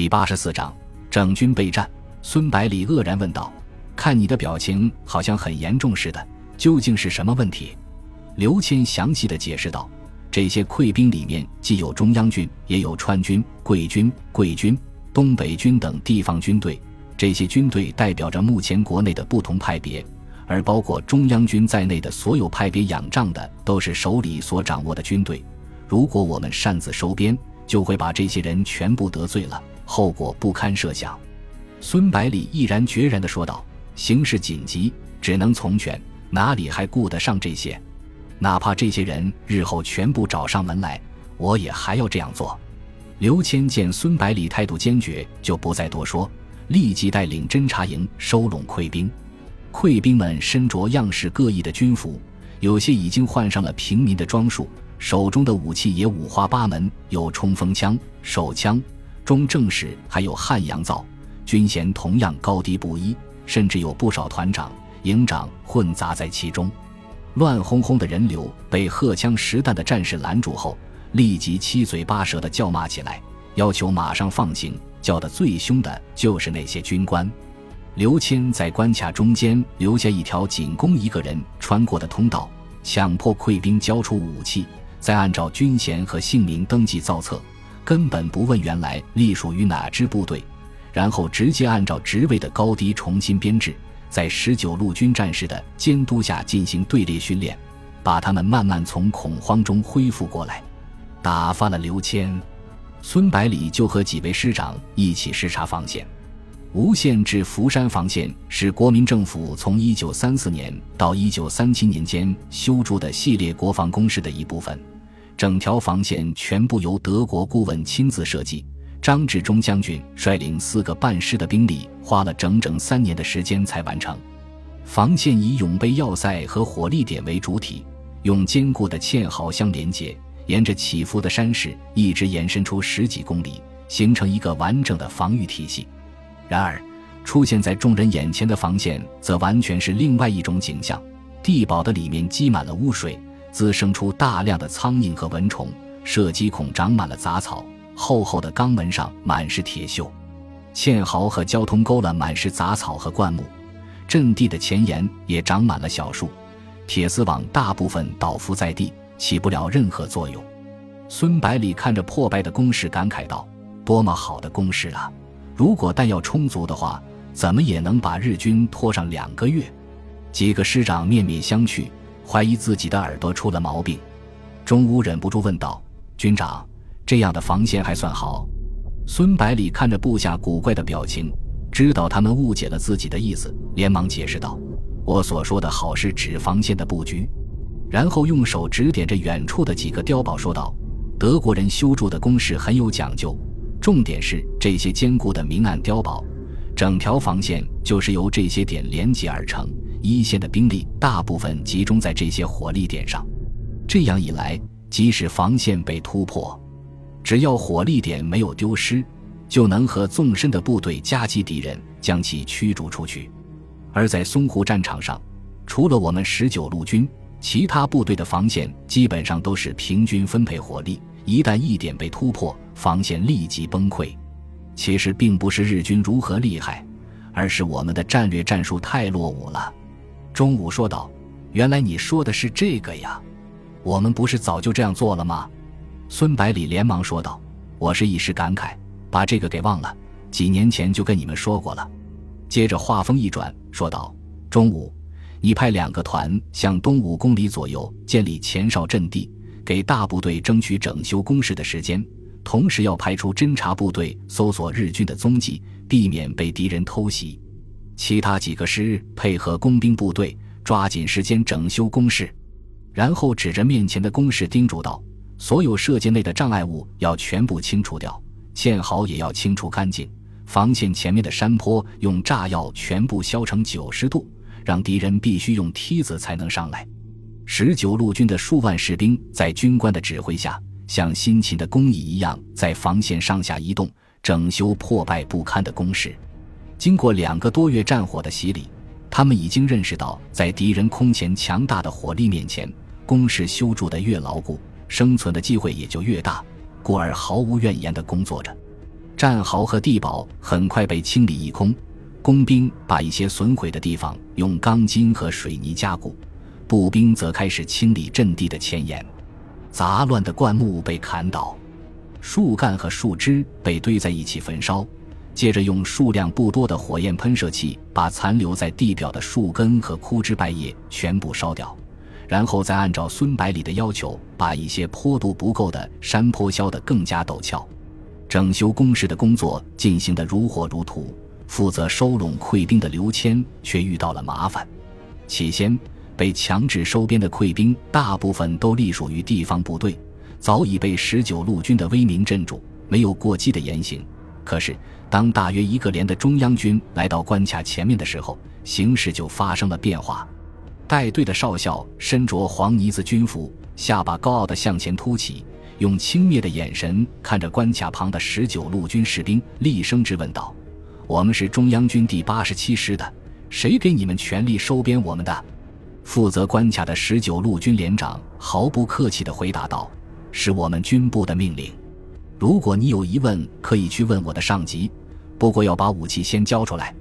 第八十四章整军备战。孙百里愕然问道：“看你的表情，好像很严重似的，究竟是什么问题？”刘谦详细的解释道：“这些溃兵里面既有中央军，也有川军、桂军、桂军、东北军等地方军队。这些军队代表着目前国内的不同派别，而包括中央军在内的所有派别仰仗的都是手里所掌握的军队。如果我们擅自收编，就会把这些人全部得罪了。”后果不堪设想，孙百里毅然决然地说道：“形势紧急，只能从权，哪里还顾得上这些？哪怕这些人日后全部找上门来，我也还要这样做。”刘谦见孙百里态度坚决，就不再多说，立即带领侦察营收拢溃兵。溃兵们身着样式各异的军服，有些已经换上了平民的装束，手中的武器也五花八门，有冲锋枪、手枪。中正史还有汉阳造，军衔同样高低不一，甚至有不少团长、营长混杂在其中。乱哄哄的人流被荷枪实弹的战士拦住后，立即七嘴八舌地叫骂起来，要求马上放行。叫得最凶的就是那些军官。刘谦在关卡中间留下一条仅供一个人穿过的通道，强迫溃兵交出武器，再按照军衔和姓名登记造册。根本不问原来隶属于哪支部队，然后直接按照职位的高低重新编制，在十九路军战士的监督下进行队列训练，把他们慢慢从恐慌中恢复过来。打发了刘谦，孙百里就和几位师长一起视察防线。吴县至福山防线是国民政府从一九三四年到一九三七年间修筑的系列国防工事的一部分。整条防线全部由德国顾问亲自设计，张治中将军率领四个半师的兵力，花了整整三年的时间才完成。防线以永备要塞和火力点为主体，用坚固的堑壕相连接，沿着起伏的山势一直延伸出十几公里，形成一个完整的防御体系。然而，出现在众人眼前的防线则完全是另外一种景象：地堡的里面积满了污水。滋生出大量的苍蝇和蚊虫，射击孔长满了杂草，厚厚的钢门上满是铁锈，堑壕和交通沟了满是杂草和灌木，阵地的前沿也长满了小树，铁丝网大部分倒伏在地，起不了任何作用。孙百里看着破败的工事，感慨道：“多么好的工事啊！如果弹药充足的话，怎么也能把日军拖上两个月。”几个师长面面相觑。怀疑自己的耳朵出了毛病，钟武忍不住问道：“军长，这样的防线还算好？”孙百里看着部下古怪的表情，知道他们误解了自己的意思，连忙解释道：“我所说的好是指防线的布局。”然后用手指点着远处的几个碉堡说道：“德国人修筑的工事很有讲究，重点是这些坚固的明暗碉堡，整条防线就是由这些点连接而成。”一线的兵力大部分集中在这些火力点上，这样一来，即使防线被突破，只要火力点没有丢失，就能和纵深的部队夹击敌人，将其驱逐出去。而在淞沪战场上，除了我们十九路军，其他部队的防线基本上都是平均分配火力，一旦一点被突破，防线立即崩溃。其实并不是日军如何厉害，而是我们的战略战术太落伍了。中午说道：“原来你说的是这个呀，我们不是早就这样做了吗？”孙百里连忙说道：“我是一时感慨，把这个给忘了。几年前就跟你们说过了。”接着话锋一转，说道：“中午，你派两个团向东五公里左右建立前哨阵地，给大部队争取整修工事的时间，同时要派出侦察部队搜索日军的踪迹，避免被敌人偷袭。”其他几个师配合工兵部队，抓紧时间整修工事，然后指着面前的工事叮嘱道：“所有射箭内的障碍物要全部清除掉，堑壕也要清除干净，防线前面的山坡用炸药全部削成九十度，让敌人必须用梯子才能上来。”十九路军的数万士兵在军官的指挥下，像辛勤的工蚁一样在防线上下移动，整修破败不堪的工事。经过两个多月战火的洗礼，他们已经认识到，在敌人空前强大的火力面前，工事修筑的越牢固，生存的机会也就越大，故而毫无怨言地工作着。战壕和地堡很快被清理一空，工兵把一些损毁的地方用钢筋和水泥加固，步兵则开始清理阵地的前沿。杂乱的灌木被砍倒，树干和树枝被堆在一起焚烧，接着用数量不多的火焰喷射器把残留在地表的树根和枯枝败叶全部烧掉，然后再按照孙百里的要求，把一些坡度不够的山坡削得更加陡峭。整修工事的工作进行得如火如荼，负责收拢溃兵的刘谦却遇到了麻烦。起先被强制收编的溃兵大部分都隶属于地方部队，早已被十九路军的威名镇住，没有过激的言行。可是，当大约一个连的中央军来到关卡前面的时候，形势就发生了变化。带队的少校身着黄呢子军服，下巴高傲地向前凸起。用轻蔑的眼神看着关卡旁的十九路军士兵，厉声质问道：“我们是中央军第八十七师的，谁给你们权力收编我们的？”负责关卡的十九路军连长毫不客气地回答道：“是我们军部的命令。如果你有疑问，可以去问我的上级，不过要把武器先交出来。”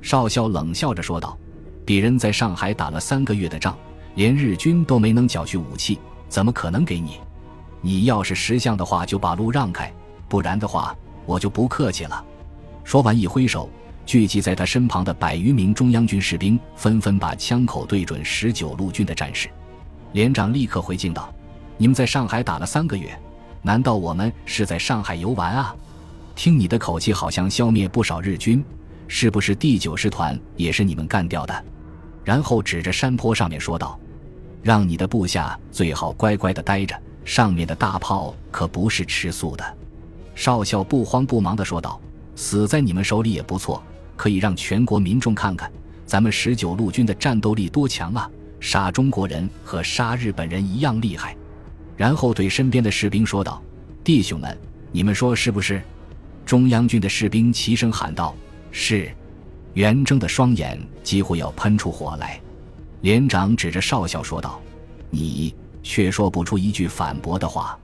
少校冷笑着说道：“鄙人在上海打了三个月的仗，连日军都没能缴去武器，怎么可能给你？”你要是识相的话，就把路让开；不然的话，我就不客气了。说完，一挥手，聚集在他身旁的百余名中央军士兵纷纷把枪口对准十九路军的战士。连长立刻回敬道：“你们在上海打了三个月，难道我们是在上海游玩啊？听你的口气，好像消灭不少日军，是不是第九师团也是你们干掉的？”然后指着山坡上面说道：“让你的部下最好乖乖的待着。”上面的大炮可不是吃素的，少校不慌不忙的说道：“死在你们手里也不错，可以让全国民众看看咱们十九路军的战斗力多强啊！杀中国人和杀日本人一样厉害。”然后对身边的士兵说道：“弟兄们，你们说是不是？”中央军的士兵齐声喊道：“是！”袁征的双眼几乎要喷出火来。连长指着少校说道：“你。”却说不出一句反驳的话。